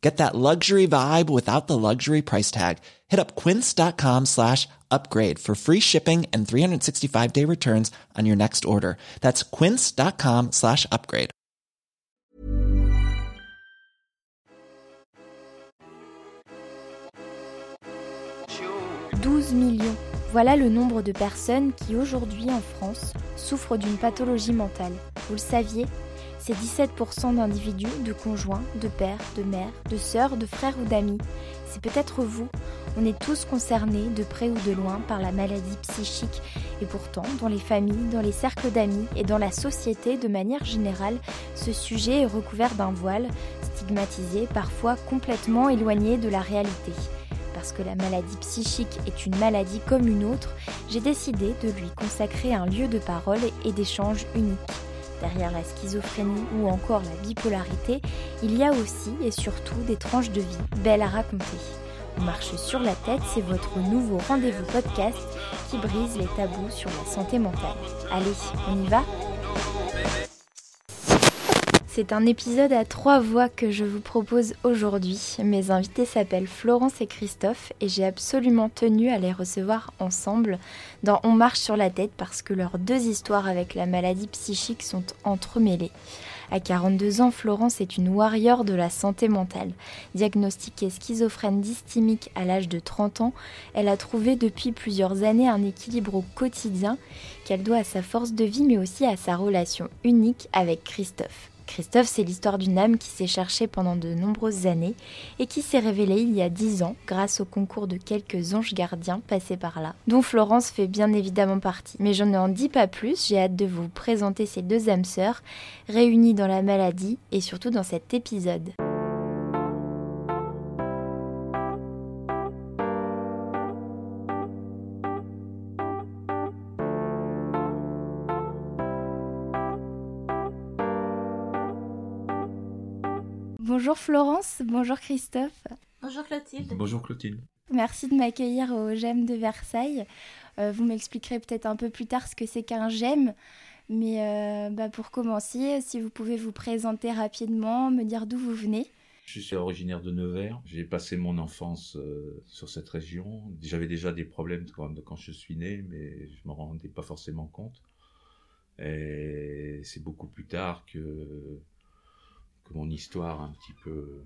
Get that luxury vibe without the luxury price tag. Hit up quince.com slash upgrade for free shipping and 365 day returns on your next order. That's quince.com slash upgrade. 12 millions. Voilà le nombre de personnes qui aujourd'hui en France souffrent d'une pathologie mentale. Vous le saviez C'est 17% d'individus, de conjoints, de pères, de mères, de sœurs, de frères ou d'amis. C'est peut-être vous. On est tous concernés, de près ou de loin, par la maladie psychique. Et pourtant, dans les familles, dans les cercles d'amis et dans la société de manière générale, ce sujet est recouvert d'un voile, stigmatisé, parfois complètement éloigné de la réalité parce que la maladie psychique est une maladie comme une autre, j'ai décidé de lui consacrer un lieu de parole et d'échange unique. Derrière la schizophrénie ou encore la bipolarité, il y a aussi et surtout des tranches de vie belles à raconter. On marche sur la tête, c'est votre nouveau rendez-vous podcast qui brise les tabous sur la santé mentale. Allez, on y va? C'est un épisode à trois voix que je vous propose aujourd'hui. Mes invités s'appellent Florence et Christophe et j'ai absolument tenu à les recevoir ensemble dans On marche sur la tête parce que leurs deux histoires avec la maladie psychique sont entremêlées. À 42 ans, Florence est une warrior de la santé mentale. Diagnostiquée schizophrène dysthymique à l'âge de 30 ans, elle a trouvé depuis plusieurs années un équilibre au quotidien qu'elle doit à sa force de vie mais aussi à sa relation unique avec Christophe. Christophe, c'est l'histoire d'une âme qui s'est cherchée pendant de nombreuses années et qui s'est révélée il y a dix ans grâce au concours de quelques anges gardiens passés par là, dont Florence fait bien évidemment partie. Mais je n'en dis pas plus, j'ai hâte de vous présenter ces deux âmes sœurs réunies dans la maladie et surtout dans cet épisode. Bonjour Florence, bonjour Christophe. Bonjour Clotilde. Bonjour Clotilde. Merci de m'accueillir au GEM de Versailles. Euh, vous m'expliquerez peut-être un peu plus tard ce que c'est qu'un GEM. Mais euh, bah, pour commencer, si vous pouvez vous présenter rapidement, me dire d'où vous venez. Je suis originaire de Nevers. J'ai passé mon enfance euh, sur cette région. J'avais déjà des problèmes quand, quand, je suis né, mais je ne m'en rendais pas forcément compte. Et c'est beaucoup plus tard que mon histoire un petit peu.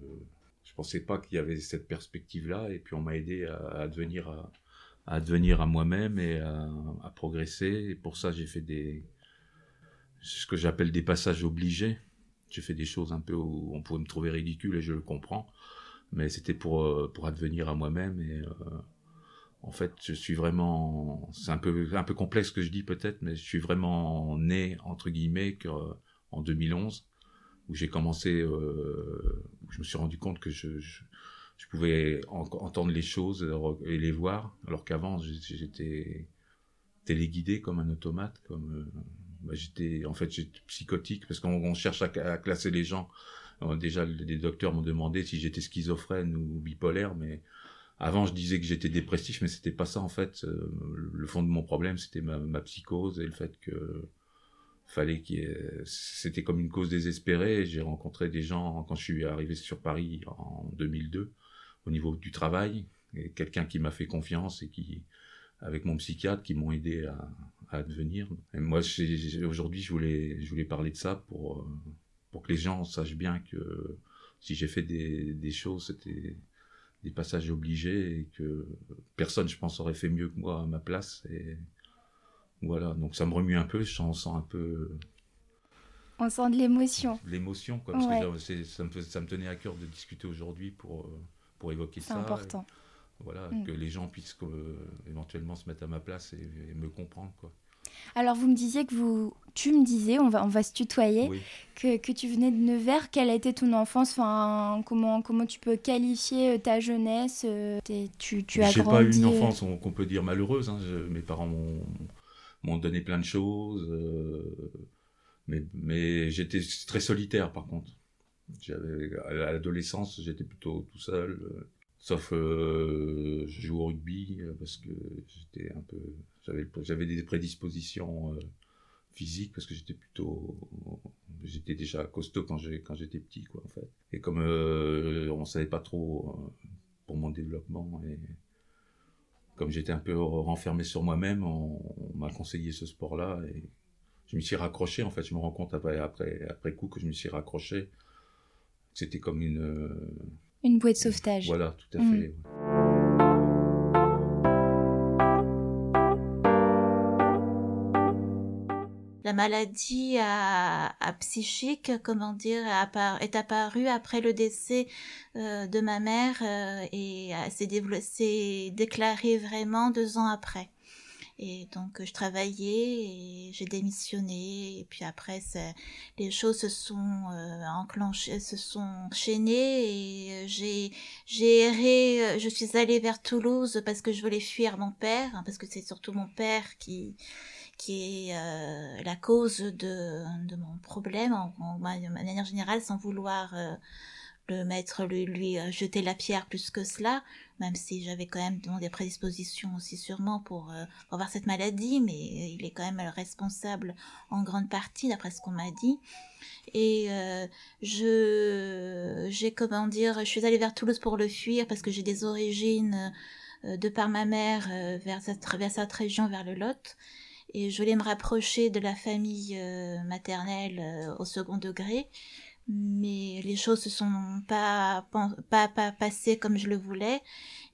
Je pensais pas qu'il y avait cette perspective-là, et puis on m'a aidé à, devenir à, devenir à moi-même et à, progresser. Et pour ça, j'ai fait des ce que j'appelle des passages obligés. J'ai fait des choses un peu où on pouvait me trouver ridicule et je le comprends, mais c'était pour pour advenir à moi-même et euh, en fait, je suis vraiment, c'est un peu un peu complexe ce que je dis peut-être, mais je suis vraiment né entre guillemets en 2011 où j'ai commencé, euh, je me suis rendu compte que je, pouvais en, entendre les choses et les voir, alors qu'avant j'étais téléguidé comme un automate, comme euh, bah, j'étais en fait j'étais psychotique parce qu'on cherche à, classer les gens. Alors, déjà les docteurs m'ont demandé si j'étais schizophrène ou bipolaire, mais avant je disais que j'étais dépressif, mais c'était pas ça en fait. Euh, le fond de mon problème c'était ma, psychose et le fait que fallait ait- c'était comme une cause désespérée. J'ai rencontré des gens quand je suis arrivé sur Paris en 2002 au niveau du travail et quelqu'un qui m'a fait confiance et qui avec mon psychiatre qui m'ont aidé à, à devenir. Et moi aujourd'hui je voulais je voulais parler de ça pour pour que les gens sachent bien que si j'ai fait des, des choses c'était des passages obligés et que personne je pense aurait fait mieux que moi à ma place voilà, donc ça me remue un peu, je sens, un peu On sent de l'émotion. l'émotion, quoi, parce Ouais. que c'est- ça, me, ça me tenait à cœur de discuter aujourd'hui pour, euh, pour évoquer C'est ça. important. Et Voilà, Mm. que les gens puissent euh, éventuellement se mettre à ma place et, et me comprendre, quoi. Alors, vous me disiez que vous. Tu me disais, on va, on va se tutoyer, Oui. que, que tu venais de Nevers. Quelle a été ton enfance? Enfin, comment, comment tu peux qualifier euh, ta jeunesse euh, tu, tu as grandi. pas eu une euh, enfance qu'on qu'on peut dire malheureuse. hein. Je- mes parents m'ont m'ont donné plein de choses, euh, mais, mais j'étais très solitaire par contre. J'avais à l'adolescence, j'étais plutôt tout seul, euh, sauf euh, je jouais au rugby euh, parce que j'étais un peu, j'avais j'avais des prédispositions physiques parce que j'étais plutôt, j'étais déjà costaud quand j'ai quand j'étais petit quoi en fait. Et comme euh, on savait pas trop pour mon développement et comme j'étais un peu renfermé sur moi-même, on, on m'a conseillé ce sport-là et je m'y suis raccroché. En fait, je me rends compte après, après, après coup que je me suis raccroché. C'était comme une. euh, Une bouée de sauvetage. Voilà, tout à Mm. fait. La maladie à, psychique, comment dire, est apparue après le décès euh, de ma mère euh, et euh, s'est déclarée vraiment deux ans après. Et donc je travaillais et j'ai démissionné et puis après les choses se sont enclenchées, se sont enchaînées et j'ai j'ai erré, je suis allée vers Toulouse parce que je voulais fuir mon père hein, parce que c'est surtout mon père qui qui est euh, la cause de, mon problème. En, de manière générale sans vouloir euh, le mettre lui, euh, jeter la pierre plus que cela même si j'avais quand même des prédispositions aussi sûrement pour, euh, avoir cette maladie mais il est quand même responsable en grande partie d'après ce qu'on m'a dit. Et je j'ai comment dire je suis allée vers Toulouse pour le fuir parce que j'ai des origines de par ma mère vers cette région vers le Lot et je voulais me rapprocher de la famille euh, maternelle euh, au second degré. Mais les choses se sont pas, pas pas passées comme je le voulais.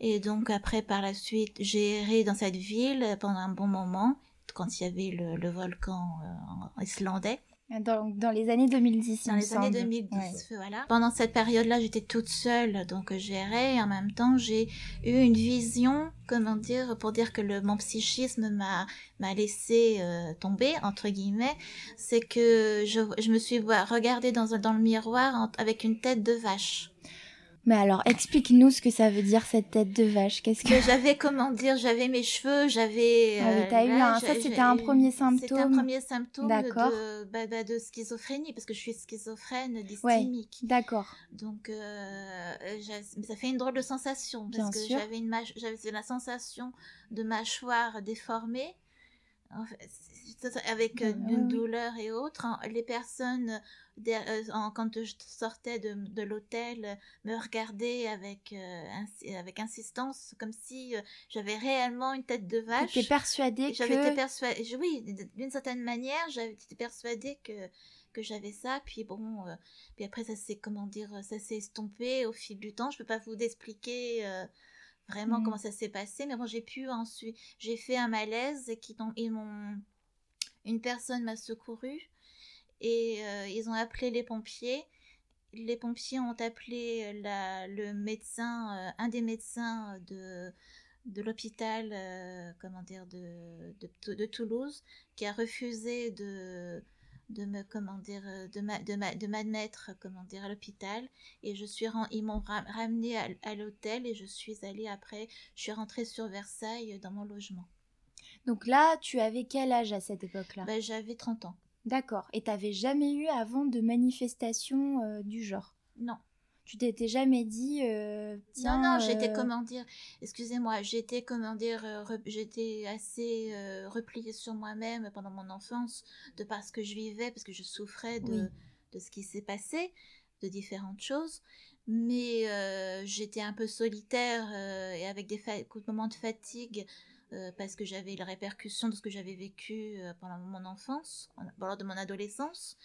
Et donc après par la suite j'ai erré dans cette ville pendant un bon moment quand il y avait le, volcan euh, islandais Dans, dans les années 2010, il dans les années semble. 2010, Ouais. voilà. Pendant cette période-là, j'étais toute seule, donc euh, j'errais. Et en même temps, j'ai eu une vision, comment dire, pour dire que le, mon psychisme m'a m'a laissé euh, tomber entre guillemets. C'est que je, je me suis regardée dans dans le miroir en- avec une tête de vache. Mais alors, explique-nous ce que ça veut dire cette tête de vache. Qu'est-ce que Que j'avais, comment dire, j'avais mes cheveux, j'avais. Ah oui, euh, t'as eu un- ça, c'était un premier C'était un symptôme. premier symptôme D'accord. de, bah, bah, de schizophrénie, parce que je suis schizophrène dysthymique. D'accord. Donc, euh, ça fait une drôle de sensation parce Bien que j'avais une j'avais la sensation de mâchoire déformée. En fait, avec euh, Ouais, une ouais. douleur et autres, En- les personnes euh, quand je sortais de, de l'hôtel euh, me regardaient avec euh, avec insistance, comme si euh, j'avais réellement une tête de vache. J'étais persuadée J'avais été que... persuadée, oui, d'une certaine manière, j'avais été persuadée que que j'avais ça, puis bon, euh, puis après ça s'est comment dire, ça s'est estompé au fil du temps. Je peux pas vous expliquer euh, vraiment Mhm. comment ça s'est passé, mais bon, j'ai pu ensuite, j'ai fait un malaise et qui ils m'ont, une personne m'a secouru et euh, ils ont appelé les pompiers. Les pompiers ont appelé la, le médecin, euh, un des médecins de de l'hôpital, euh, comment dire, de, de, de Toulouse, qui a refusé de, de me, comment dire, euh, de ma- de ma- de m'admettre, comment dire, à l'hôpital. Et je suis, ils m'ont ra- ramené à, à l'hôtel et je suis allée après, je suis rentrée sur Versailles dans mon logement. Donc là, tu avais quel âge à cette époque-là? Ben, j'avais 30 ans. D'accord. Et t'avais jamais eu avant de manifestations euh, du genre? Non. Tu t'étais jamais dit, tiens. Non, non, j'étais comment dire, excusez-moi, j'étais comment dire, j'étais assez repliée sur moi-même pendant mon enfance, de parce que je vivais, parce que je souffrais de, de ce qui s'est passé, de différentes choses mais j'étais un peu solitaire et avec des moments de fatigue parce que j'avais les répercussions de ce que j'avais vécu pendant mon enfance, pendant de mon adolescence.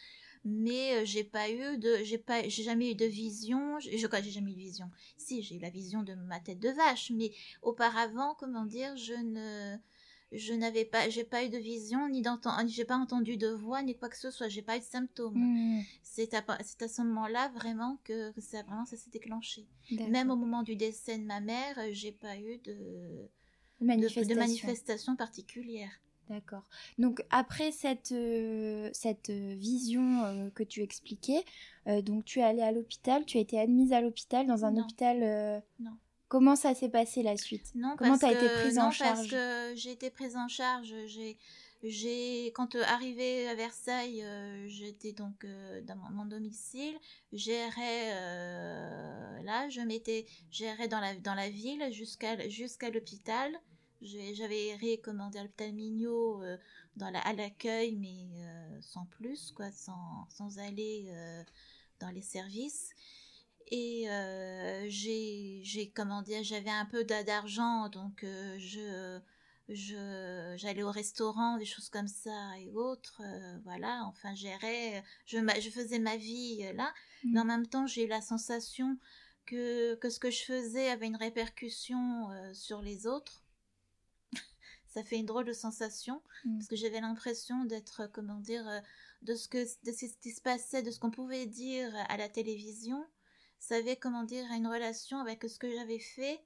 Mais j'ai pas eu de, j'ai pas, j'ai jamais eu de vision. Je, j'ai jamais eu de vision. Si, j'ai eu la vision de ma tête de vache, mais auparavant, comment dire, je ne, je n'avais pas, j'ai pas eu de vision, ni d'entendre, j'ai pas entendu de voix, ni quoi que ce soit, j'ai pas eu de symptômes. Hmm. C'est à, c'est à ce moment-là vraiment que, ça, vraiment, ça s'est déclenché. Même au moment du décès de ma mère, j'ai pas eu de, manifestation, de, manifestation particulière. D'accord. Donc après cette, euh, cette euh, vision euh, que tu expliquais, donc tu es allée à l'hôpital, tu as été admise à l'hôpital dans un hôpital. Non. Comment ça s'est passé la suite? Non, Comment tu as été prise en charge parce que j'ai été prise en charge. J'ai, j'ai, quand euh, arrivé à Versailles, j'étais donc dans mon, domicile. J'irais là, je m'étais, j'irais dans la dans la ville jusqu'à jusqu'à l'hôpital. J'avais dire, l'hôpital Mignot dans la, à l'accueil, mais sans plus, quoi, sans sans aller dans les services. Et euh, j'ai, comment dire, j'avais un peu d'argent, donc euh, je, je, j'allais au restaurant, des choses comme ça et autres. Euh, voilà, enfin, gérais, je, je faisais ma vie là. Mais en mmh. même temps, j'ai eu la sensation que, que ce que je faisais avait une répercussion sur les autres. Ça fait une drôle de sensation mmh. parce que j'avais l'impression d'être, comment dire, de ce que, de ce qui se passait, de ce qu'on pouvait dire à la télévision savait comment dire une relation avec ce que j'avais fait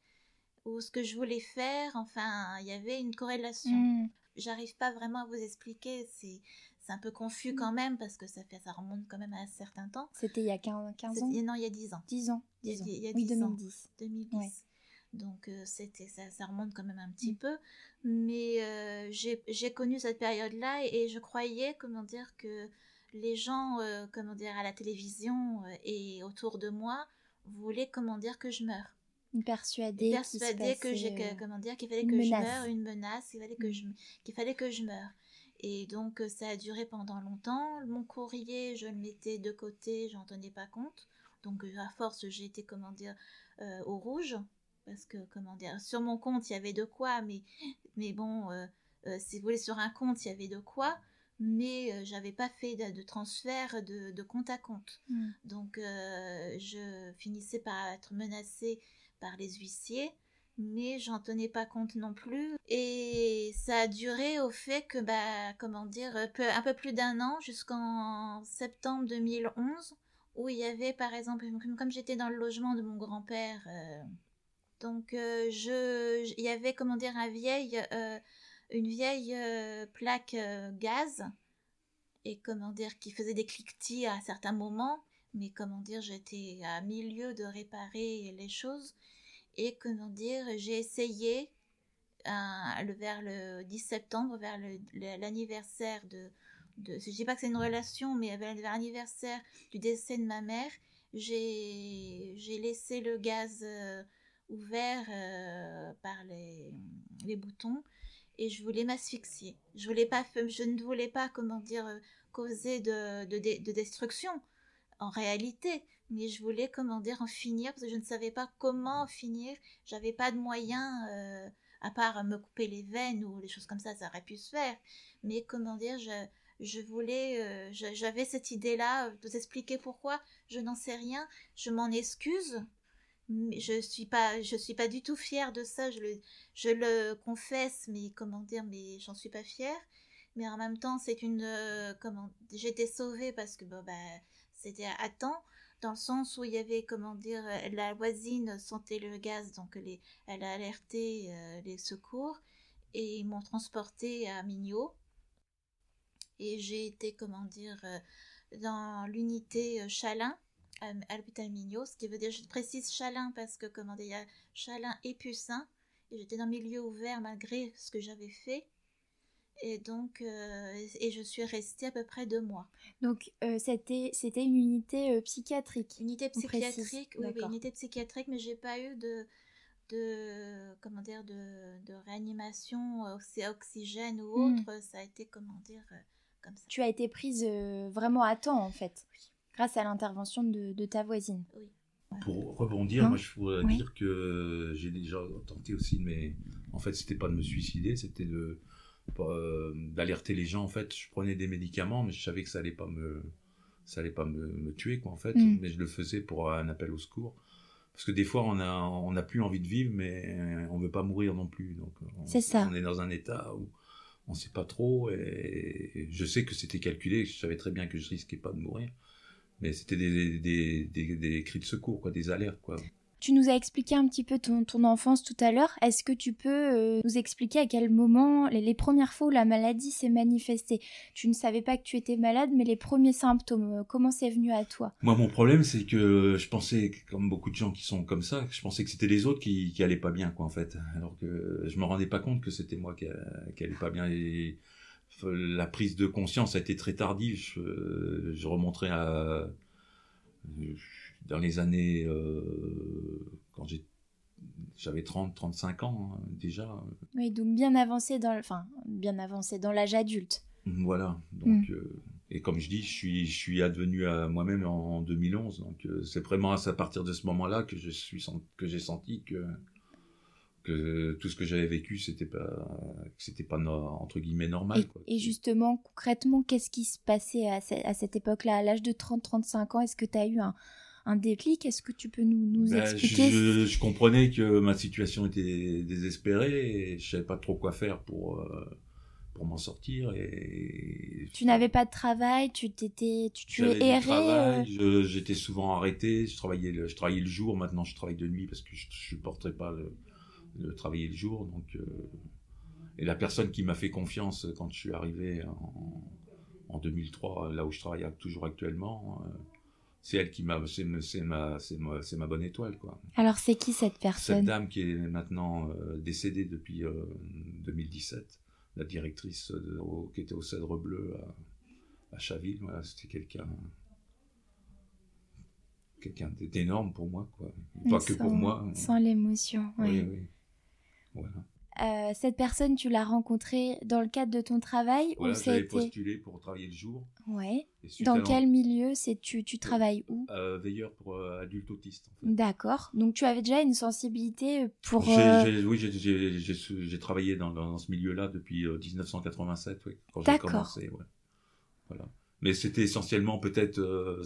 ou ce que je voulais faire. Enfin, il y avait une corrélation. Mm. J'arrive pas vraiment à vous expliquer. C'est c'est un peu confus quand même parce que ça fait ça remonte quand même à un certain temps. C'était il y a 15, ans? Non, il y a 10 ans. 10 ans. Il y a, 10 oui, 2010. 2010. Donc euh, c'était ça, ça remonte quand même un petit mm. peu. Mais euh, j'ai connu cette période-là et, je croyais, comment dire, que les gens, euh, comment dire, à la télévision et autour de moi voulait comment dire que je meure. Persuadée persuadée que j'ai comment dire qu'il fallait que je meure une menace qu'il fallait que je qu'il fallait que je meure. Et donc ça a duré pendant longtemps. Mon courrier je le mettais de côté j'en tenais pas compte. Donc à force j'ai été comment dire au rouge parce que comment dire sur mon compte il y avait de quoi mais mais bon si vous voulez sur un compte il y avait de quoi mais euh, j'avais pas fait de, transfert de, compte à compte. Hmm. Donc euh, je finissais par être menacée par les huissiers, mais j'en tenais pas compte non plus. Et ça a duré au fait que, bah, comment dire, un peu plus d'un an, jusqu'en septembre 2011, où il y avait, par exemple, comme j'étais dans le logement de mon grand-père, euh, donc je, il y avait, comment dire, un vieil une vieille euh, plaque euh, gaz et comment dire qui faisait des cliquetis à certains moments mais comment dire j'étais à milieu de réparer les choses et comment dire j'ai essayé vers le 10 septembre vers l'anniversaire de, de je dis pas que c'est une relation mais vers l'anniversaire du décès de ma mère j'ai laissé le gaz euh, ouvert par les, les boutons et je voulais m'asphyxier. Je voulais pas, je ne voulais pas, comment dire, euh, causer de, de, destruction en réalité, mais je voulais, comment dire, en finir parce que je ne savais pas comment en finir. J'avais pas de moyens, euh, à part me couper les veines ou des choses comme ça, ça aurait pu se faire. Mais comment dire, je, je voulais, euh, j'avais cette idée-là, vous expliquer pourquoi, je n'en sais rien, je m'en excuse, je suis pas je suis pas du tout fière de ça je le je le confesse mais comment dire mais j'en suis pas fière. Mais en même temps c'est une euh, comment été sauvée parce que bon bah c'était à temps dans le sens où il y avait comment dire la voisine sentait le gaz donc les elle a alerté euh, les secours et ils m'ont transportée à Mignot. Et j'ai été comment dire euh, dans l'unité Chalin Mignot, ce qui veut dire, je précise Chalin parce que, comment dire, il y a Chalin et Pussin, et j'étais dans un milieu ouvert malgré ce que j'avais fait. Et donc, euh, et je suis restée à peu près deux mois. Donc, euh, c'était, c'était une unité euh, psychiatrique. Unité psychiatrique, oui, oui, unité psychiatrique, mais j'ai pas eu de, de comment dire, de, de réanimation oxy- oxygène ou Mm. autre. Ça a été, comment dire, euh, comme ça. Tu as été prise euh, vraiment à temps, en fait, grâce à l'intervention de, de ta voisine. Oui. Pour rebondir, Hein moi je voudrais Oui. dire que j'ai déjà tenté aussi, mais en fait c'était pas de me suicider, c'était de euh, d'alerter les gens. En fait, je prenais des médicaments, mais je savais que ça allait pas me ça allait pas me, me tuer quoi en fait, Mm. mais je le faisais pour un appel au secours. Parce que des fois on a on n'a plus envie de vivre, mais on veut pas mourir non plus. Donc on, C'est ça. on est dans un état où on sait pas trop et je sais que c'était calculé, je savais très bien que je risquais pas de mourir. Mais c'était des, des, des, des cris de secours, quoi, des alertes, quoi. Tu nous as expliqué un petit peu ton, ton enfance tout à l'heure. Est-ce que tu peux euh, nous expliquer à quel moment, les, les premières fois où la maladie s'est manifestée? Tu ne savais pas que tu étais malade, mais les premiers symptômes, euh, comment c'est venu à toi? Moi, mon problème, c'est que je pensais, comme beaucoup de gens qui sont comme ça, je pensais que c'était les autres qui, qui allaient pas bien, quoi, en fait. Alors que je me rendais pas compte que c'était moi qui, qui allait pas bien. Et la prise de conscience a été très tardive. Je, je remonterai à dans les années euh, quand j'ai j'avais 30 35 ans hein, déjà Oui, donc bien avancé dans, le- enfin, bien avancé dans l'âge adulte. Voilà. Donc, euh, et comme je dis, je suis, je suis advenu à moi-même en, en 2011. Donc, euh, c'est vraiment à, partir de ce moment-là que je suis sen- que j'ai senti que que tout ce que j'avais vécu, c'était pas c'était pas no- entre guillemets normal. Et, quoi. et justement, concrètement, qu'est-ce qui se passait à, ce- à cette époque-là, à l'âge de 30-35 ans Est-ce que tu as eu un, un déclic? Est-ce que tu peux nous, nous Ben, expliquer je, je- je comprenais que ma situation était désespérée et je savais pas trop quoi faire pour euh, pour m'en sortir et Tu n'avais pas de travail, tu t'étais, tu, tu travail, euh, j'étais souvent arrêté, je travaillais, le, je travaillais le jour, maintenant je travaille de nuit parce que je ne supporterais pas le, le travailler le jour. Donc, euh, et la personne qui m'a fait confiance quand je suis arrivé en, en 2003, là où je travaille toujours actuellement, euh, c'est elle qui m'a, c'est, c'est ma, c'est ma, c'est ma bonne étoile, quoi. Alors, c'est qui cette Cette personne? dame qui est maintenant euh, décédée depuis euh, 2017, la directrice de- au- qui était au Cèdre Bleu à, à Chaville, voilà, c'était quelqu'un quelqu'un d'énorme pour moi, quoi. Pas que Sans- pour moi. Sans l'émotion, oui. Oui, oui. Voilà. Euh, cette personne, tu l'as rencontrée dans le cadre de ton travail Voilà, ou j'avais postulé pour travailler le jour. Ouais. Dans quel milieu c'est tu tu travailles où? Euh, veilleur pour euh, adultes autistes. En fait. D'accord. Donc tu avais déjà une sensibilité pour. Euh, oui, j'ai- travaillé dans, dans ce milieu-là depuis euh, 1987, oui, quand j'ai D'accord. commencé. Ouais. Voilà. Mais c'était essentiellement peut-être, euh,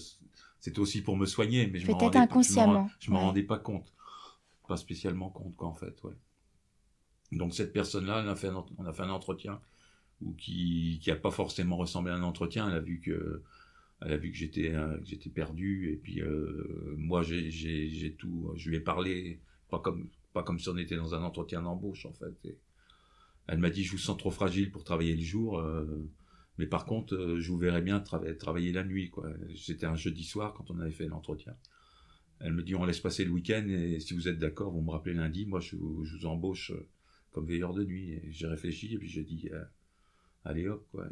c'était aussi pour me soigner, mais je me Peut-être rendais pas- inconsciemment, rend- Je me ouais. rendais pas compte, pas spécialement compte, quoi, en fait, ouais. Donc cette personne-là, on a fait un, entretien ou qui qui a pas forcément ressemblé à un entretien. Elle a vu que elle a vu que j'étais euh, j'étais perdu et puis euh, moi j'ai tout. Je lui ai parlé pas comme pas comme si on était dans un entretien d'embauche en fait. Elle m'a dit je vous sens trop fragile pour travailler le jour, euh, mais par contre euh, je vous verrais bien trava- travailler la nuit quoi. C'était un jeudi soir quand on avait fait l'entretien. Elle me dit on laisse passer le week-end et si vous êtes d'accord vous me rappelez lundi. Moi je vous, je vous embauche euh, comme veilleur de nuit. J'ai réfléchi et puis j'ai dit euh, allez hop quoi.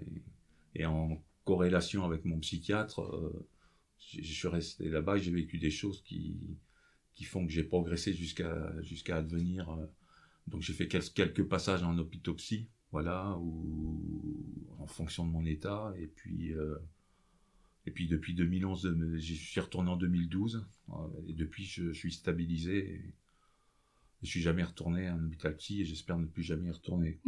Et, en corrélation avec mon psychiatre, euh, je suis resté là-bas et j'ai vécu des choses qui qui font que j'ai progressé jusqu'à jusqu'à advenir. euh, donc j'ai fait quel- quelques passages en hôpitopsie, voilà, ou en fonction de mon état. Et puis et puis depuis 2011, euh, j'y suis retourné en 2012 euh, et depuis je, suis stabilisé. Je suis jamais retourné à un hôpital psy et j'espère ne plus jamais y retourner.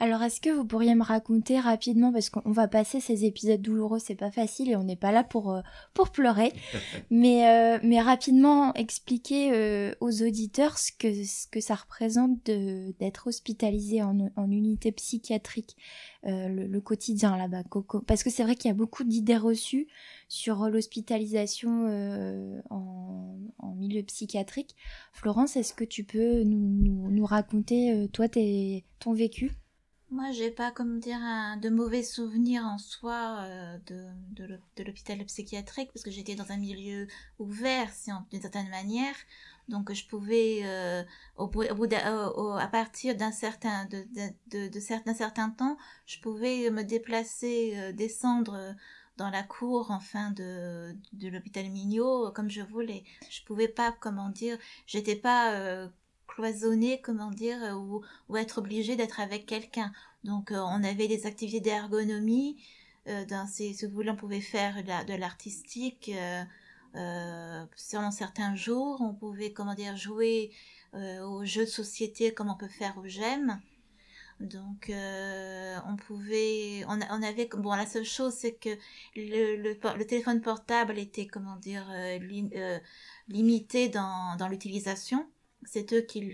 Alors est-ce que vous pourriez me raconter rapidement parce qu'on va passer ces épisodes douloureux, c'est pas facile et on n'est pas là pour euh, pour pleurer, mais euh, mais rapidement expliquer euh, aux auditeurs ce que ce que ça représente d'être hospitalisé en, en unité psychiatrique, le, le quotidien là-bas, Coco. Parce que c'est vrai qu'il y a beaucoup d'idées reçues sur l'hospitalisation euh, en, milieu psychiatrique. Florence, est-ce que tu peux nous, nous, raconter, euh, toi, tes, ton vécu? Moi, j'ai pas, comme dire, de mauvais souvenirs en soi euh, de, de l'hôpital psychiatrique parce que j'étais dans un milieu ouvert, d'une certaine manière. Donc je pouvais, au, au, à partir d'un certain, de, de, certain, temps, je pouvais me déplacer, descendre dans la cour, enfin, de, de l'hôpital Mignot, comme je voulais. Je pouvais pas, comment dire, j'étais pas euh, cloisonnée, comment dire, ou, ou être obligée d'être avec quelqu'un. Donc on avait des activités d'ergonomie, dans si vous voulez, on pouvait faire de l'artistique. Euh, selon certains jours, on pouvait, comment dire, jouer euh, aux jeux de société comme on peut faire au GEM. Donc, euh, on pouvait, on, on, avait, bon, la seule chose, c'est que le, téléphone portable était, comment dire, limité dans, dans l'utilisation c'est eux qui,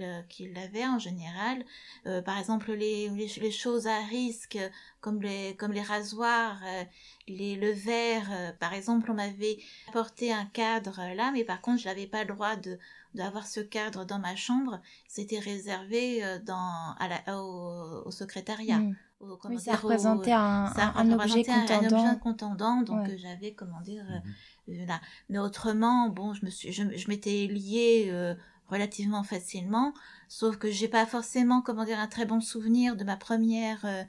l'avaient en général. Euh, par exemple, les, les, choses à risque, comme les, comme les rasoirs, euh, les, le verre, euh, par exemple, on m'avait apporté un cadre là, mais par contre, je n'avais pas le droit de d'avoir ce cadre dans ma chambre. C'était réservé dans, à la, au, secrétariat. Hmm. oui, ça représentait un, un, objet contendant. contendant, donc j'avais, comment dire, mhm. là. Mais autrement, bon, je me suis, je, je m'étais liée relativement facilement, sauf que j'ai pas forcément, comment dire, un très bon souvenir de ma première euh,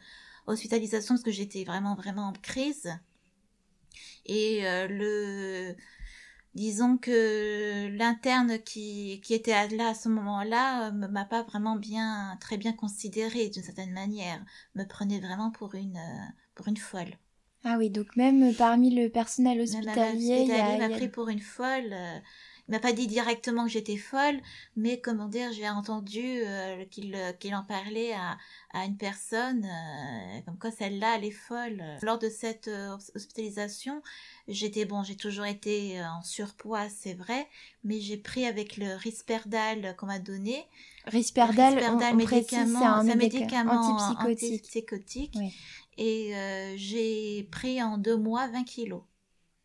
hospitalisation parce que j'étais vraiment vraiment en crise. Et euh, le disons que l'interne qui, qui était là à ce moment-là ne euh, m'a pas vraiment bien très bien considérée d'une certaine manière, me prenait vraiment pour une pour une folle. Ah oui, donc même parmi le personnel hospitalier, il m'a pris pour une folle. Il m'a pas dit directement que j'étais folle, mais comment dire, j'ai entendu euh, qu'il euh, qu'il en parlait à, à une personne, euh, comme quoi celle-là, elle est folle. Lors de cette hospitalisation, j'étais bon, j'ai toujours été en surpoids, c'est vrai, mais j'ai pris avec le risperdal qu'on m'a donné. Risperdal, risperdal on, médicament, c'est un, médicament antipsychotique. Et j'ai pris en deux mois 20 kilos.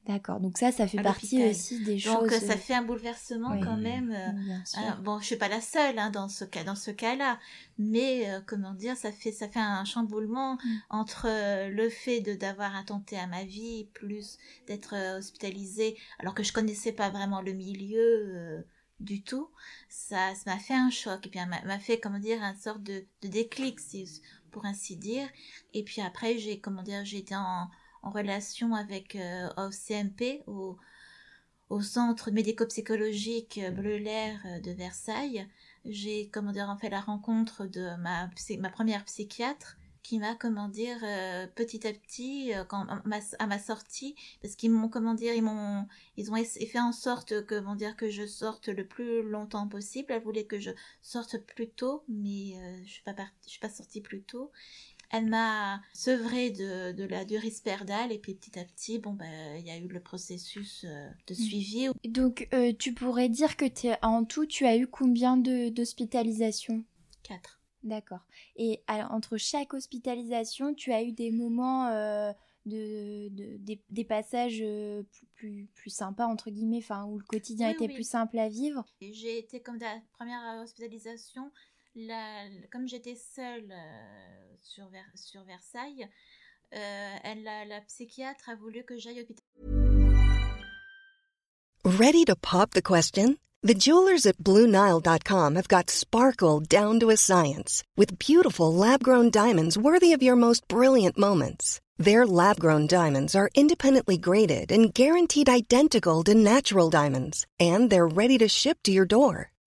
D'accord, donc ça, ça fait partie aussi des choses. Donc ça fait un bouleversement quand même. Euh, bon, je suis pas la seule hein, dans ce cas, dans ce cas-là, mais euh, comment dire, ça fait ça fait un chamboulement mm. entre euh, le fait de d'avoir attenté à ma vie, plus d'être hospitalisée, alors que je connaissais pas vraiment le milieu du tout. Ça, ça m'a fait un choc et puis m'a fait comment dire un sorte de, de déclic, pour ainsi dire. Et puis après, j'ai comment dire, j'ai été en en relation avec euh, au CMP, au, Centre médico-psychologique Bleu-L'air euh, de Versailles. J'ai, comment dire, fait la rencontre de ma, première psychiatre qui m'a, comment dire, euh, petit à petit, à ma sortie, parce qu'ils m'ont, comment dire, ils m'ont, ils ont fait en sorte, comment dire, que je sorte le plus longtemps possible. Elle voulait que je sorte plus tôt, mais je suis suis pas sortie plus tôt. Elle m'a sevré de, de la du risperdal et puis petit à petit, bon ben, il y a eu le processus euh, de mm. suivi. Donc euh, tu pourrais dire que en tout, tu as eu combien d'hospitalisations? Quatre. D'accord. Et entre chaque hospitalisation, tu as eu des moments euh, de, des, passages plus, plus, sympas entre guillemets, enfin où le quotidien était plus simple à vivre? J'ai été comme la première hospitalisation, la, comme j'étais seule euh, sur, Ver sur Versailles, euh, elle, la, la psychiatre a voulu que j'aille hôpital. Ready to pop the question? The jewelers at BlueNile.com have got sparkle down to a science with beautiful lab-grown diamonds worthy of your most brilliant moments. Their lab-grown diamonds are independently graded and guaranteed identical to natural diamonds, and they're ready to ship to your door.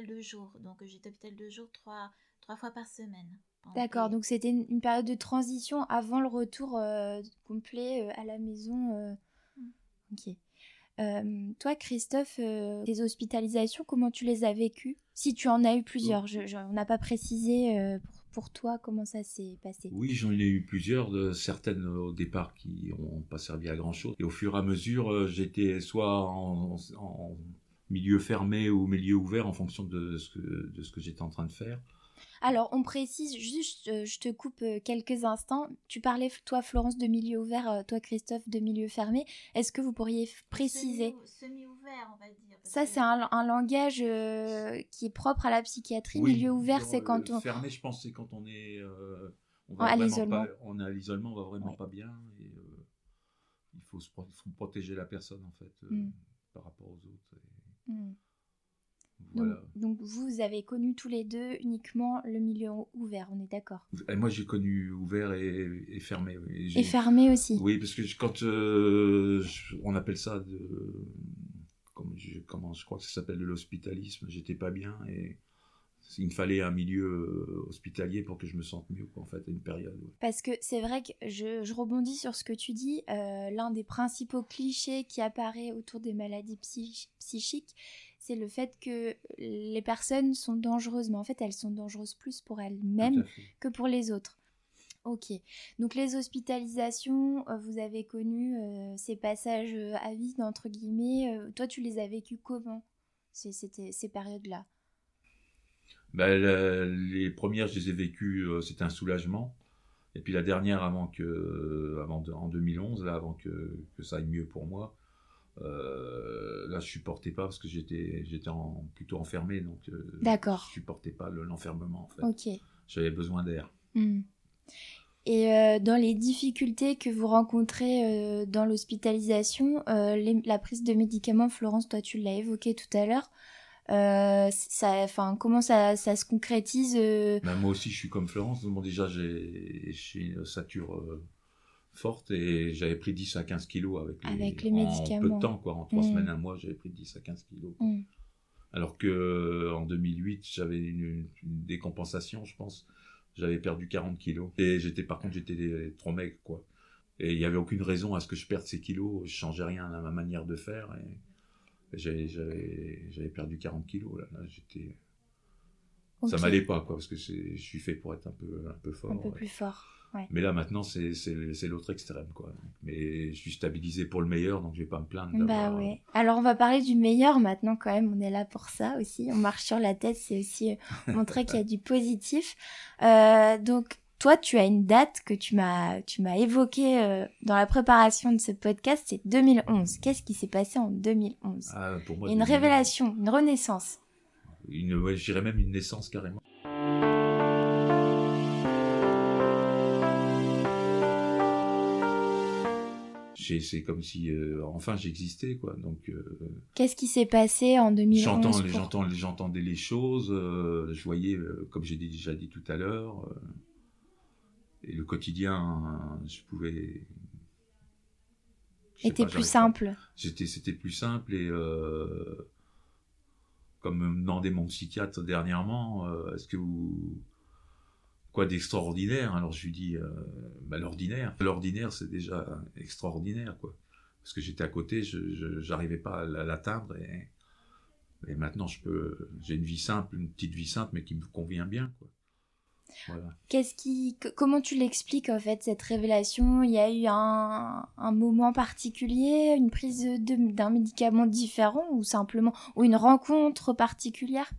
De jour. Donc j'étais hôpital de jour trois, trois fois par semaine. D'accord, donc c'était une, période de transition avant le retour euh, complet euh, à la maison. Euh. Mm. Ok. Euh, toi, Christophe, euh, tes hospitalisations, comment tu les as vécues? Si tu en as eu plusieurs, je, je- on n'a pas précisé euh, pour, pour toi comment ça s'est passé. Oui, j'en ai eu plusieurs, de, certaines au départ qui n'ont pas servi à grand chose. Et au fur et à mesure, euh, j'étais soit en, en milieu fermé ou milieu ouvert en fonction de ce que, de ce que j'étais en train de faire. Alors, on précise juste, euh, je te coupe euh, quelques instants. Tu parlais, toi, Florence, de milieu ouvert, euh, toi, Christophe, de milieu fermé. Est-ce que vous pourriez préciser? Semi- Semi-ouvert, on va dire. parce Ça, que- c'est un, un langage euh, qui est propre à la psychiatrie. Oui, milieu ouvert, c'est quand on... Fermé, je pense, c'est quand on est... euh, on À vraiment l'isolement. pas- On est à l'isolement, on va vraiment Ouais. pas bien. Et, euh, il faut, se pro- faut protéger la personne, en fait, euh, Mm. par rapport aux autres. Et Donc, voilà. donc, vous avez connu tous les deux uniquement le milieu ouvert, on est d'accord? Et moi, j'ai connu ouvert et, et fermé. oui. Et fermé aussi. Oui, parce que quand euh, on appelle ça de, comme je, comment je crois que ça s'appelle de l'hospitalisme, j'étais pas bien et il me fallait un milieu euh, hospitalier pour que je me sente mieux, quoi, en fait, à une période. ouais. Parce que c'est vrai que je, je rebondis sur ce que tu dis. euh, L'un des principaux clichés qui apparaît autour des maladies psych- psychiques, c'est le fait que les personnes sont dangereuses. Mais en fait, elles sont dangereuses plus pour elles-mêmes que pour les autres. Ok. Donc les hospitalisations, euh, vous avez connu euh, ces passages à vide, entre guillemets. toi, tu les as vécus comment ces, c'était- ces périodes-là? Ben, la- les premières, je les ai vécues, euh, c'était un soulagement. Et puis la dernière, avant que, avant de- en 2011, là, avant que, que ça aille mieux pour moi, euh, là, je supportais pas parce que j'étais, j'étais en- plutôt enfermé, donc euh, D'accord. je supportais pas le- l'enfermement. En fait. Ok. J'avais besoin d'air. Hmm. Et euh, dans les difficultés que vous rencontrez euh, dans l'hospitalisation, euh, les- la prise de médicaments, Florence, toi tu l'as évoqué tout à l'heure, euh, ça, enfin, comment ça, ça se concrétise euh, Ben, moi aussi, je suis comme Florence. Bon, déjà, j'ai une ossature euh, forte et j'avais pris 10 à 15 kilos avec les, Avec les en peu médicaments. de temps, quoi. En 3 Mm. semaines, un mois, j'avais pris 10 à 15 kilos. hmm, Alors que en 2008, j'avais une, une décompensation, je pense. J'avais perdu 40 kilos. Et j'étais, par contre, j'étais trop maigre, quoi. Et il n'y avait aucune raison à ce que je perde ces kilos. Je changeais rien à ma manière de faire. Et j'avais, perdu 40 kilos. Là, Là, j'étais, ça m'allait pas, quoi, parce que je suis fait pour être un peu, un peu fort. un peu ouais. plus fort. Ouais. Mais là, maintenant, c'est, l'autre extrême, quoi. Mais je suis stabilisé pour le meilleur, donc je vais pas me plaindre. Bah ouais. Alors on va parler du meilleur maintenant quand même. On est là pour ça aussi. On marche sur la tête, c'est aussi euh, montrer qu'il y a du positif. Euh, donc toi, tu as une date que tu m'as tu m'as évoquée euh, dans la préparation de ce podcast. C'est 2011. Qu'est-ce qui s'est passé en 2011 Ah, pour moi, Une 2000, révélation, une renaissance. Une, ouais, je dirais même une naissance carrément. C'est comme si euh, enfin j'existais quoi. Donc euh, Qu'est-ce qui s'est passé en 2011 j'entends, pour- j'entendais les choses. euh, je voyais, comme j'ai déjà dit tout à l'heure, et le quotidien, je pouvais. je était pas, plus simple. C'était plus simple et euh, comme me demandait mon psychiatre dernièrement, euh, est-ce que vous quoi d'extraordinaire? Alors je lui dis, euh, bah, l'ordinaire. L'ordinaire, c'est déjà extraordinaire, quoi. Parce que j'étais à côté, je, j'arrivais pas à l'atteindre et, et maintenant je peux, j'ai une vie simple, une petite vie simple, mais qui me convient bien, quoi. Voilà. Qu'est-ce qui, que- comment tu l'expliques en fait cette révélation? Il y a eu un, un moment particulier, une prise d'un médicament différent ou simplement ou une rencontre particulière?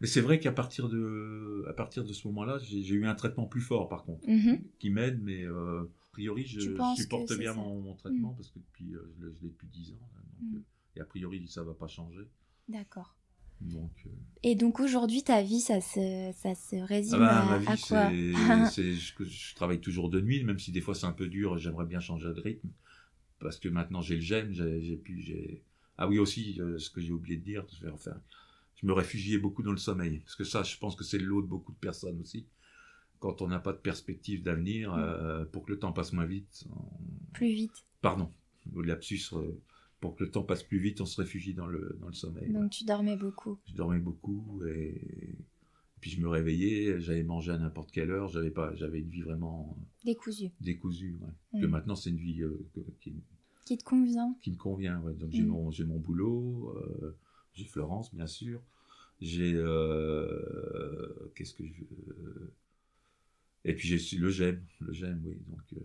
Mais c'est vrai qu'à partir de, à partir de ce moment-là, j'ai, eu un traitement plus fort, par contre. Mhm. qui m'aide, mais euh, a priori, je supporte bien mon, mon traitement Mm. parce que depuis, euh, je l'ai- je l'ai depuis 10 ans. là, donc, Mm. euh, et a priori, ça va pas changer. D'accord. Donc, euh, Et donc aujourd'hui ta vie ça se ça se ah résume ben, à, ma à quoi c'est, je, je travaille toujours de nuit, même si des fois c'est un peu dur. J'aimerais bien changer de rythme parce que maintenant j'ai le gène, j'ai, pu, j'ai. Ah oui aussi, euh, ce que j'ai oublié de dire, je vais refaire. Je me réfugiais beaucoup dans le sommeil parce que ça, je pense que c'est le lot de beaucoup de personnes aussi. Quand on n'a pas de perspective d'avenir, Mm. euh, pour que le temps passe moins vite, on- Plus vite. pardon, le lapsus, pour que le temps passe plus vite, on se réfugie dans le, dans le sommeil. Donc tu dormais beaucoup. Je dormais beaucoup et, puis je me réveillais, j'allais manger à n'importe quelle heure, j'avais pas, j'avais une vie vraiment Décousu. décousue. ouais. Mm. Que maintenant c'est une vie euh, qui, Qui te convient. Qui me convient, ouais. Donc j'ai Mm. mon, j'ai mon boulot, euh, j'ai Florence, bien sûr. J'ai. euh, Qu'est-ce que je. Et puis j'ai le j'aime, le j'aime, oui. Donc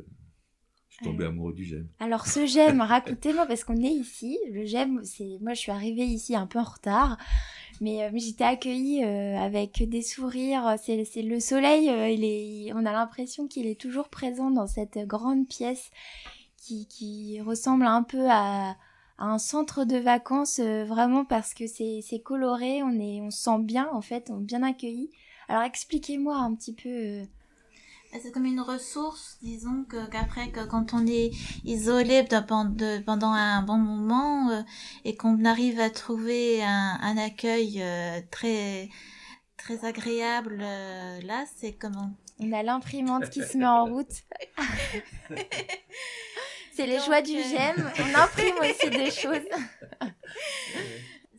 je suis tombé amoureux du j'aime. Alors ce j'aime, racontez-moi parce qu'on est ici. Le j'aime, c'est moi je suis arrivée ici un peu en retard, mais euh, j'étais accueillie euh, avec des sourires. C'est le soleil, euh, on a l'impression qu'il est toujours présent dans cette grande pièce qui, ressemble un peu à, un centre de vacances, euh, vraiment parce que c'est coloré, on est, on se sent bien en fait, on est bien accueilli. Alors expliquez-moi un petit peu. C'est comme une ressource, disons que qu'après que quand on est isolé de- de- pendant un bon moment euh, et qu'on arrive à trouver un, un accueil euh, très très agréable euh, là, c'est comme on- On a l'imprimante qui se met en route. C'est les Donc, joies du j'aime. On imprime aussi des choses.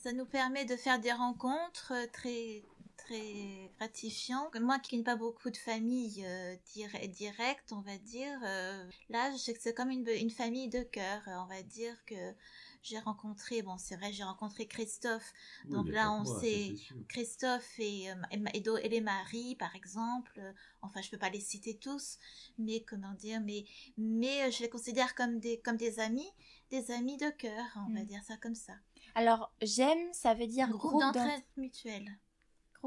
ça nous permet de faire des rencontres très très gratifiantes. Moi qui n'ai pas beaucoup de famille euh, dire- directe, on va dire, euh, là je sais que c'est comme une, une famille de cœur. Euh, On va dire que j'ai rencontré, bon c'est vrai, j'ai rencontré Christophe. Oui, Donc là on sait. Christophe et, euh, et, et les maris par exemple. Euh, Enfin je peux pas les citer tous, mais comment dire, mais mais euh, je les considère comme des comme des amis, des amis de cœur, on va Mm. dire ça comme ça. Alors, j'aime, ça veut dire Groupe groupe d'entraide mutuelle.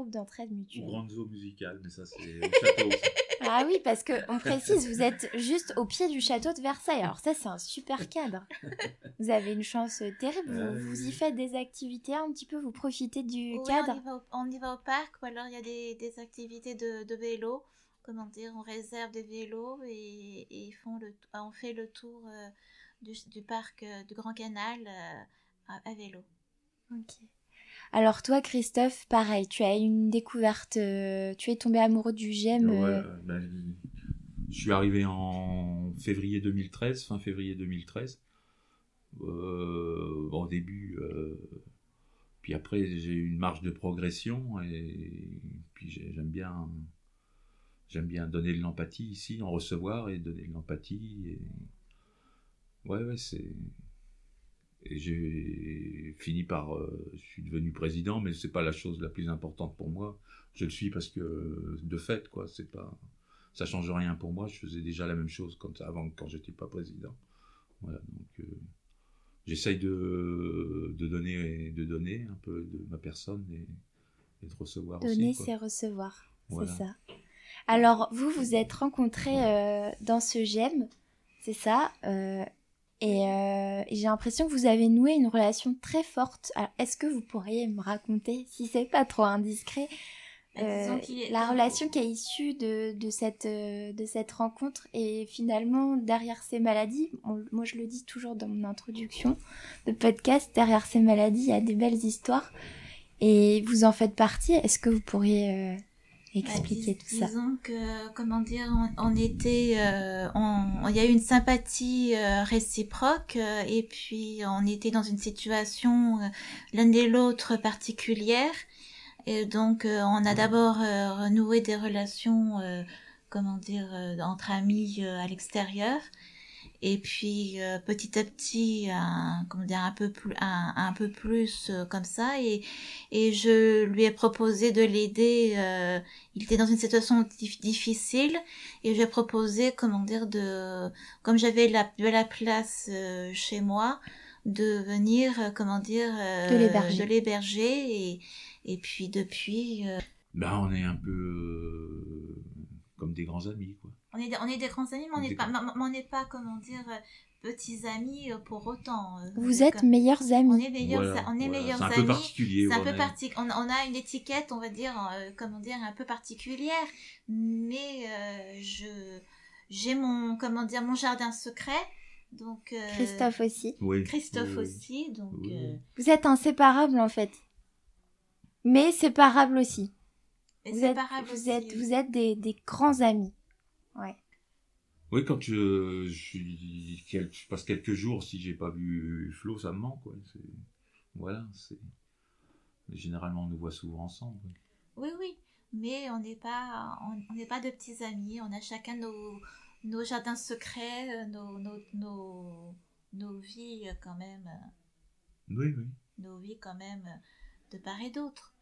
Groupe d'entraide Ou mutuelle. grande zoo musicale, mais ça c'est au château. ça. Ah oui, parce que on précise, vous êtes juste au pied du château de Versailles. Alors ça, c'est un super cadre. Vous avez une chance terrible. Vous, Euh, vous y faites des activités un petit peu, vous profitez du Oui, on cadre. y, va au, on y va au parc ou alors il y a des, des activités de, de vélo. Comment dire, on réserve des vélos et, font le, on fait le tour euh, du, du parc euh, du Grand Canal euh, à, à vélo. Ok. Alors toi, Christophe, pareil, tu as eu une découverte, euh, tu es tombé amoureux du. Ouais, euh, euh, ben, je suis arrivé en février 2013, fin février 2013. Euh, au début, puis après j'ai eu une marge de progression et puis j'ai- j'aime bien, j'aime bien donner de l'empathie ici, en recevoir et donner de l'empathie. Et... Ouais, ouais, c'est. Et j'ai fini par. euh, je suis devenu président, mais c'est pas la chose la plus importante pour moi. Je le suis parce que de fait, quoi. C'est pas. Ça change rien pour moi. Je faisais déjà la même chose quand, avant, quand j'étais pas président. Voilà, donc. euh, J'essaye de, de donner de donner un peu de ma personne et, et de recevoir Donner, c'est recevoir. Voilà. C'est ça. Alors, vous, vous êtes rencontrés euh, dans ce GEM, c'est ça Et, euh, et j'ai l'impression que vous avez noué une relation très forte. Alors, est-ce que vous pourriez me raconter, si c'est pas trop indiscret, Bah, euh, la relation qui est issue de, de, cette, euh, de cette rencontre et finalement derrière ces maladies, on- moi je le dis toujours dans mon introduction de podcast, derrière ces maladies il y a des belles histoires et vous en faites partie. Est-ce que vous pourriez euh, expliquer Bah, tout ça Disons que, comment dire, on, on était, euh, on- il y a eu une sympathie euh, réciproque euh, et puis on était dans une situation euh, l'un et l'autre particulière. Et donc euh, on a d'abord euh, renoué des relations, euh, comment dire, euh, entre amis euh, à l'extérieur. Et puis euh, petit à petit, un, comment dire, un peu plus, un, un peu plus euh, comme ça. Et, et je lui ai proposé de l'aider. euh, il était dans une situation dif- difficile et je lui ai proposé, comment dire, de, comme j'avais la, de la place euh, chez moi, de venir, euh, comment dire, euh, De l'héberger. de l'héberger et, et puis depuis, euh, Ben, on est un peu euh, comme des grands amis, quoi. On est, des- on est des grands amis, mais on n'est pas, on n'est pas, comment dire, euh, petits amis euh, pour autant. euh, Vous êtes comme- meilleurs on amis. est meilleurs, Voilà, on est voilà. meilleurs C'est un amis. peu particulier. C'est un on peu est- parti, on, on a une étiquette, on va dire, euh, comment dire, un peu particulière, mais euh, je, j'ai mon, comment dire, mon jardin secret, donc euh, Christophe aussi. Oui, Christophe oui, aussi, donc Oui, euh. Vous êtes inséparables en fait. Mais séparables aussi. Vous c'est êtes, pareil vous aussi, êtes, vous êtes des, des grands amis. Ouais. Oui, quand je, je, je passe quelques jours, si j'ai pas vu Flo, ça me manque. Voilà, c'est. Généralement, on nous voit souvent ensemble. Oui, oui, mais on n'est pas, on n'est pas de petits amis. On a chacun nos, nos jardins secrets, euh, nos, nos, nos, nos vies quand même. Oui, oui. Nos vies quand même de part et d'autre.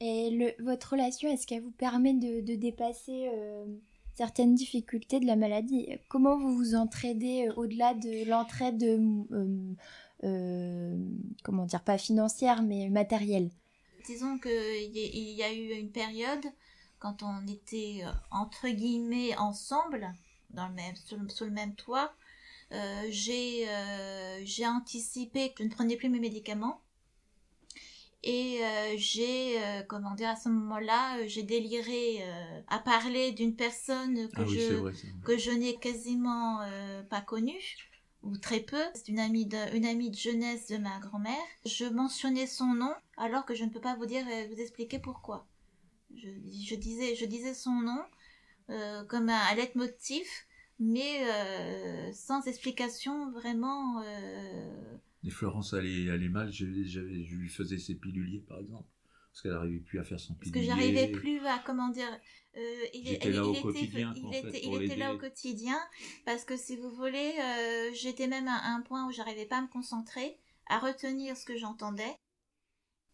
Et le, votre relation, est-ce qu'elle vous permet de, de dépasser euh, certaines difficultés de la maladie. Comment vous vous entraidez euh, au-delà de l'entraide, euh, euh, comment dire, pas financière, mais matérielle? Disons qu'il y, a eu une période quand on était entre guillemets ensemble, dans le même, sous, le même toit, j'ai anticipé que je ne prenais plus mes médicaments et euh, j'ai, euh, comment dire, à ce moment-là, j'ai déliré euh, à parler d'une personne que Ah oui, je vrai, que je n'ai quasiment euh, pas connue ou très peu. C'est une amie de, une amie de jeunesse de ma grand-mère. Je mentionnais son nom alors que je ne peux pas vous dire, euh, vous expliquer pourquoi. Je, je disais, je disais son nom euh, comme un, un leitmotiv, mais euh, sans explication vraiment. Et Florence allait, allait mal, je, lui faisais ses piluliers, par exemple. Parce qu'elle n'arrivait plus à faire son Parce pilulier. que j'arrivais plus à comment dire. euh, il, J'étais là au était, quotidien, il était, il était là au quotidien parce que si vous voulez, euh, j'étais même à un point où j'arrivais pas à me concentrer, à retenir ce que j'entendais.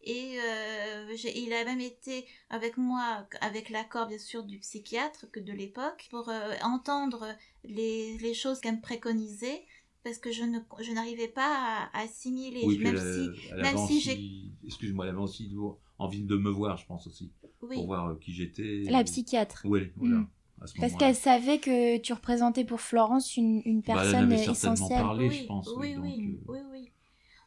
Et euh, il a même été avec moi, avec l'accord bien sûr du psychiatre que de l'époque, pour euh, entendre les, les choses qu'elle me préconisait, parce que je ne je n'arrivais pas à, à assimiler, Oui, même elle, si elle même avait si j'ai aussi- excuse-moi, elle avait aussi envie de me voir, je pense aussi, oui. pour voir euh, qui j'étais. La psychiatre. Oui, voilà. Mm. Parce qu'elle savait que tu représentais pour Florence une, une Bah, elle personne avait certainement essentielle. parlé, oui, je pense. Oui, donc, oui, euh, oui, oui.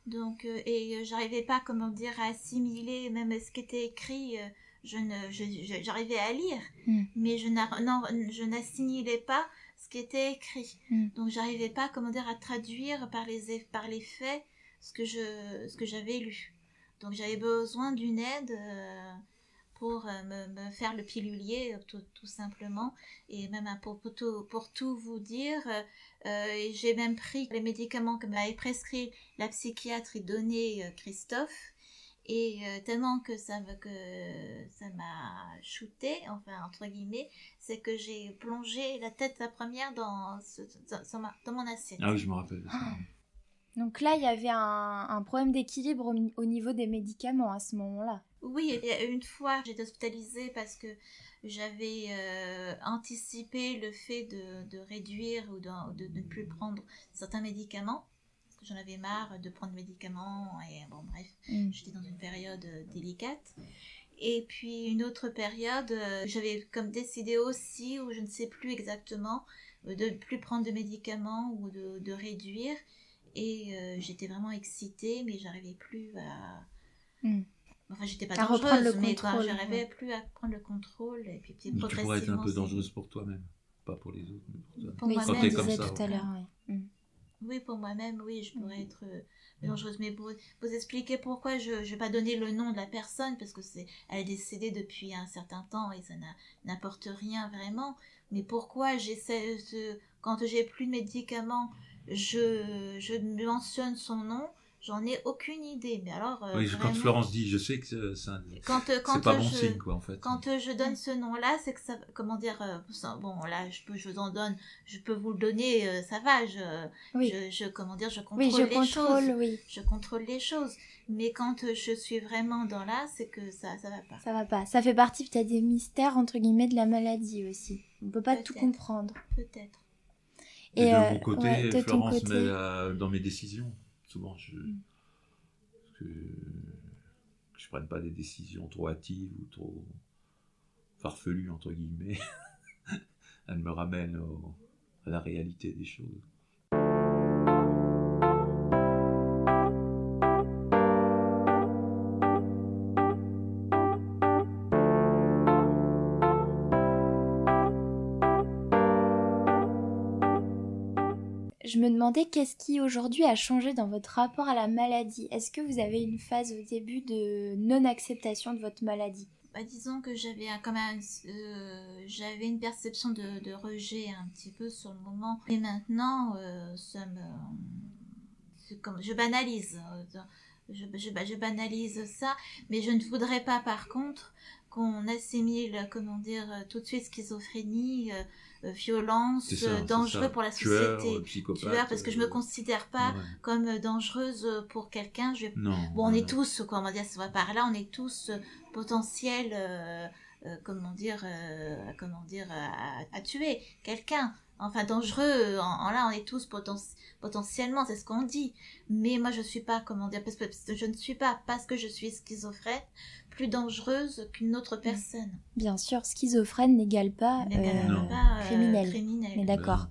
Donc, euh, et euh, j'arrivais pas, comment dire, à assimiler même ce qui était écrit. euh, je ne, j'arrivais à lire, Mm. mais je n'a- non, je n'assimilais pas ce qui était écrit. Mm. Donc, j'arrivais pas, comment dire, à traduire par les, par les faits ce que je, ce que j'avais lu. Donc, j'avais besoin d'une aide euh, pour euh, me, me faire le pilulier, euh, tout, tout simplement. Et même pour, pour, tout, pour tout vous dire, euh, et j'ai même pris les médicaments que m'avait prescrit la psychiatre et donné Christophe. Et euh, tellement que ça me que ça m'a shooté, enfin entre guillemets, c'est que j'ai plongé la tête la première dans, ce- dans, dans ma- dans mon assiette. Ah oui, je me rappelle. de ça. Ah. Donc là, il y avait un, un problème d'équilibre au, au niveau des médicaments à ce moment-là. Oui, une fois j'étais hospitalisée parce que j'avais euh, anticipé le fait de, de réduire ou de, de- de ne plus prendre certains médicaments. J'en avais marre de prendre des médicaments et bon bref, Mm. j'étais dans une période euh, délicate. Et puis une autre période, euh, j'avais comme décidé aussi, ou je ne sais plus exactement, euh, de ne plus prendre de médicaments ou de, de réduire. Et euh, j'étais vraiment excitée, mais j'arrivais plus à... Mm. Enfin, j'étais pas À dangereuse, le mais j'arrivais ouais. plus à prendre le contrôle, et puis, puis Mais tu pourrais être un progressivement, peu dangereuse pour toi-même. Pas pour les autres, mais pour. Pour oui, moi-même, disait ça, tout à l'heure. ouais. Mm. Oui, pour moi-même, oui, je pourrais être euh, dangereuse. Mais pour vous expliquer pourquoi je ne vais pas donner le nom de la personne, parce que c'est elle est décédée depuis un certain temps et ça n'a- n'apporte rien vraiment. Mais pourquoi j'essaie de... Quand j'ai plus de médicaments, je, je mentionne son nom, j'en ai aucune idée. Mais alors, euh, Oui, je- quand vraiment, Florence dit, je sais que c'est c'est un- quand, euh, pas euh, bon je- signe, quoi, en fait. Quand euh, je donne ce nom-là, c'est que ça, comment dire, euh, ça- bon là, je peux, je vous en donne, je peux vous le donner, euh, ça va, je, Oui. je, je- comment dire, je contrôle Oui, je les contrôle, choses, oui. je contrôle les choses. Mais quand euh, je suis vraiment dans là, c'est que ça, ça va pas. Ça va pas. Ça fait partie peut-être des mystères, entre guillemets, de la maladie aussi. On peut pas tout Peut-être. comprendre. Peut-être. Et, de euh, mon côté, ouais, de Florence côté. dans mes décisions. Souvent, je. Mm. que, que je prenne pas des décisions trop hâtives ou trop farfelues, entre guillemets. Elle me ramène au- à la réalité des choses. Je me demandais qu'est-ce qui aujourd'hui a changé dans votre rapport à la maladie. Est-ce que vous avez une phase au début de non-acceptation de votre maladie? Bah, disons que j'avais un, euh, une perception de, rejet un petit peu sur le moment. Et maintenant, euh, je banalise. euh, ça, mais je ne voudrais pas par contre qu'on assimile, comment dire, tout de suite schizophrénie, violence, dangereux pour la société. Tueur, parce que je me considère pas comme dangereuse pour quelqu'un. Je... Non, bon, on est tous, comment dire, ça va par là, on est tous potentiels, comment dire, comment dire, à tuer quelqu'un enfin dangereux. En, là, on est tous potentiellement, c'est ce qu'on dit. Mais moi, je suis pas, comment dire, parce que je ne suis pas, parce que je suis schizophrène, plus dangereuse qu'une autre mm. personne. Bien sûr, schizophrène n'égale pas, euh, euh, criminel. criminel. Mais d'accord.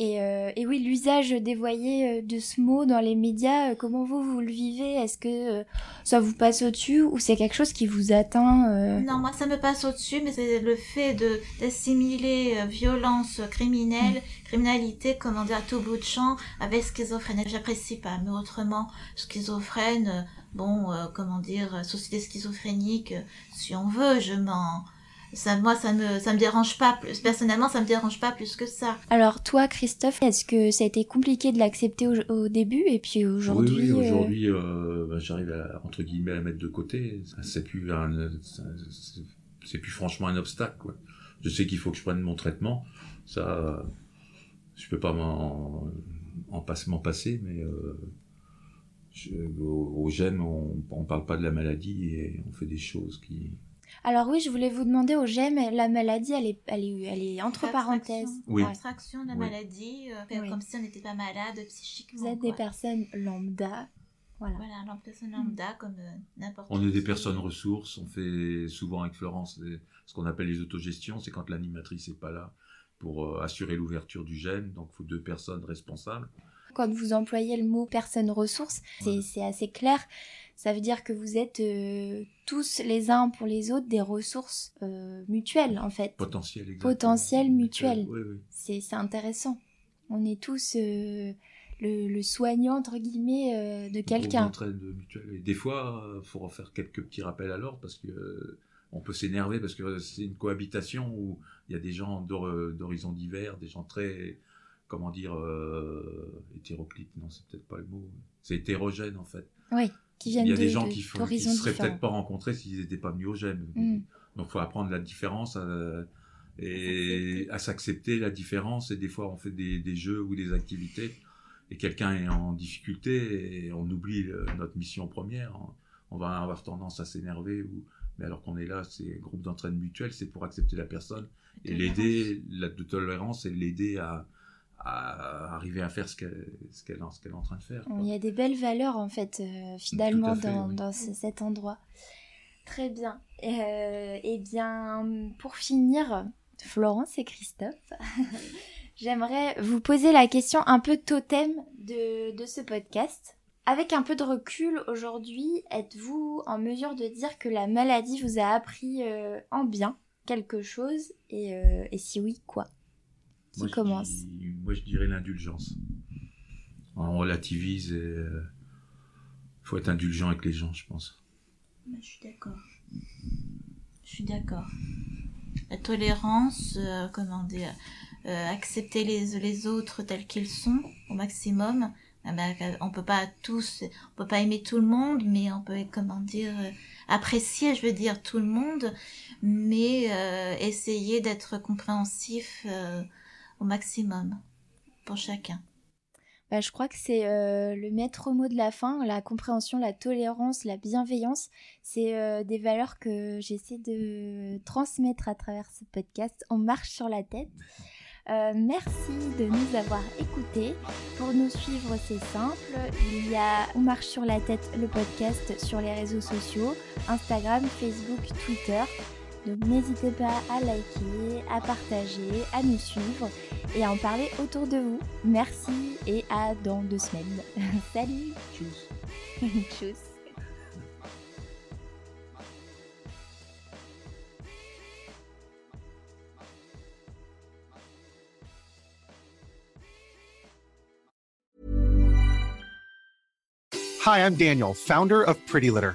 Euh, et, oui, l'usage dévoyé euh, de ce mot dans les médias, comment vous, vous le vivez? Est-ce que ça vous passe au-dessus ou c'est quelque chose qui vous atteint Non, moi ça me passe au-dessus, mais c'est le fait d'assimiler violence criminelle, criminalité, comment dire, à tout bout de champ, avec schizophrène. J'apprécie pas, mais autrement, schizophrène, bon, comment dire, société schizophrénique, si on veut, je m'en ça, moi, ça me, ça me dérange pas plus. Personnellement, ça me dérange pas plus que ça. Alors, toi, Christophe, est-ce que ça a été compliqué de l'accepter au, début et puis aujourd'hui Oui, oui aujourd'hui, euh, euh bah, j'arrive à, entre guillemets, à mettre de côté. C'est plus c'est plus franchement un obstacle, quoi. Je sais qu'il faut que je prenne mon traitement. Ça, je peux pas m'en, en passer, m'en passer, mais, euh, je, au, au GEM, on, on parle pas de la maladie et on fait des choses qui, alors oui, je voulais vous demander au GEM, la maladie, elle est, elle est, elle est entre parenthèses. Oui. L'abstraction de la maladie, euh, comme si on n'était pas malade psychiquement. Vous êtes des personnes lambda. Voilà, voilà personne lambda comme euh, n'importe On est des personnes ressources, on fait souvent avec Florence ce qu'on appelle les autogestions, c'est quand l'animatrice n'est pas là pour euh, assurer l'ouverture du gène, donc il faut deux personnes responsables. Quand vous employez le mot personne ressource, c'est assez clair. Ça veut dire que vous êtes euh, tous les uns pour les autres des ressources euh, mutuelles, en fait. Potentielles, exactement. Oui, oui. C'est intéressant. On est tous euh, le, soignant, entre guillemets, de quelqu'un. Des fois, il faut refaire quelques petits rappels à l'ordre parce que on peut s'énerver parce que c'est une cohabitation où il y a des gens d'horizons divers, des gens très, comment dire, hétéroclites. Non, c'est peut-être pas le mot. C'est hétérogène, en fait. Oui. Il y a des gens qui ne seraient peut-être pas rencontrés s'ils n'étaient pas venus au GEM. Mm. Donc il faut apprendre la différence et à s'accepter la différence. Et des fois, on fait des, jeux ou des activités et quelqu'un est en difficulté et on oublie notre mission première. On va avoir tendance à s'énerver. Ou... Mais alors qu'on est là, c'est un groupe d'entraîne mutuel, c'est pour accepter la personne et l'aider, la de tolérance et l'aider à, à arriver à faire ce qu'elle qu'elle est en train de faire. Il y a des belles valeurs en fait euh, finalement dans, dans cet endroit. Très bien. Euh, eh bien, pour finir, Florence et Christophe, j'aimerais vous poser la question un peu totem de, de ce podcast. Avec un peu de recul aujourd'hui, êtes-vous en mesure de dire que la maladie vous a appris euh, en bien quelque chose? Et, euh, et si oui, quoi? Qui moi, commence je Moi, je dirais l'indulgence. On relativise et il euh, faut être indulgent avec les gens, je pense. je suis d'accord. Je suis d'accord. La tolérance, euh, comment dire, euh, accepter les, les autres tels qu'ils sont au maximum. Ah ben, on peut pas tous, on peut pas aimer tout le monde, mais on peut, comment dire, apprécier, je veux dire, tout le monde, mais essayer d'être compréhensif au maximum pour chacun. Bah, je crois que c'est euh, le maître mot de la fin, la compréhension, la tolérance, la bienveillance. C'est euh, des valeurs que j'essaie de transmettre à travers ce podcast. On marche sur la tête. Euh, merci de nous avoir écoutés. Pour nous suivre, c'est simple. Il y a On marche sur la tête, le podcast sur les réseaux sociaux, Instagram, Facebook, Twitter. Donc n'hésitez pas à liker, à partager, à nous suivre et à en parler autour de vous. Merci et à dans deux semaines. Salut Tchuss Tchuss Hi, I'm Daniel, founder of Pretty Litter.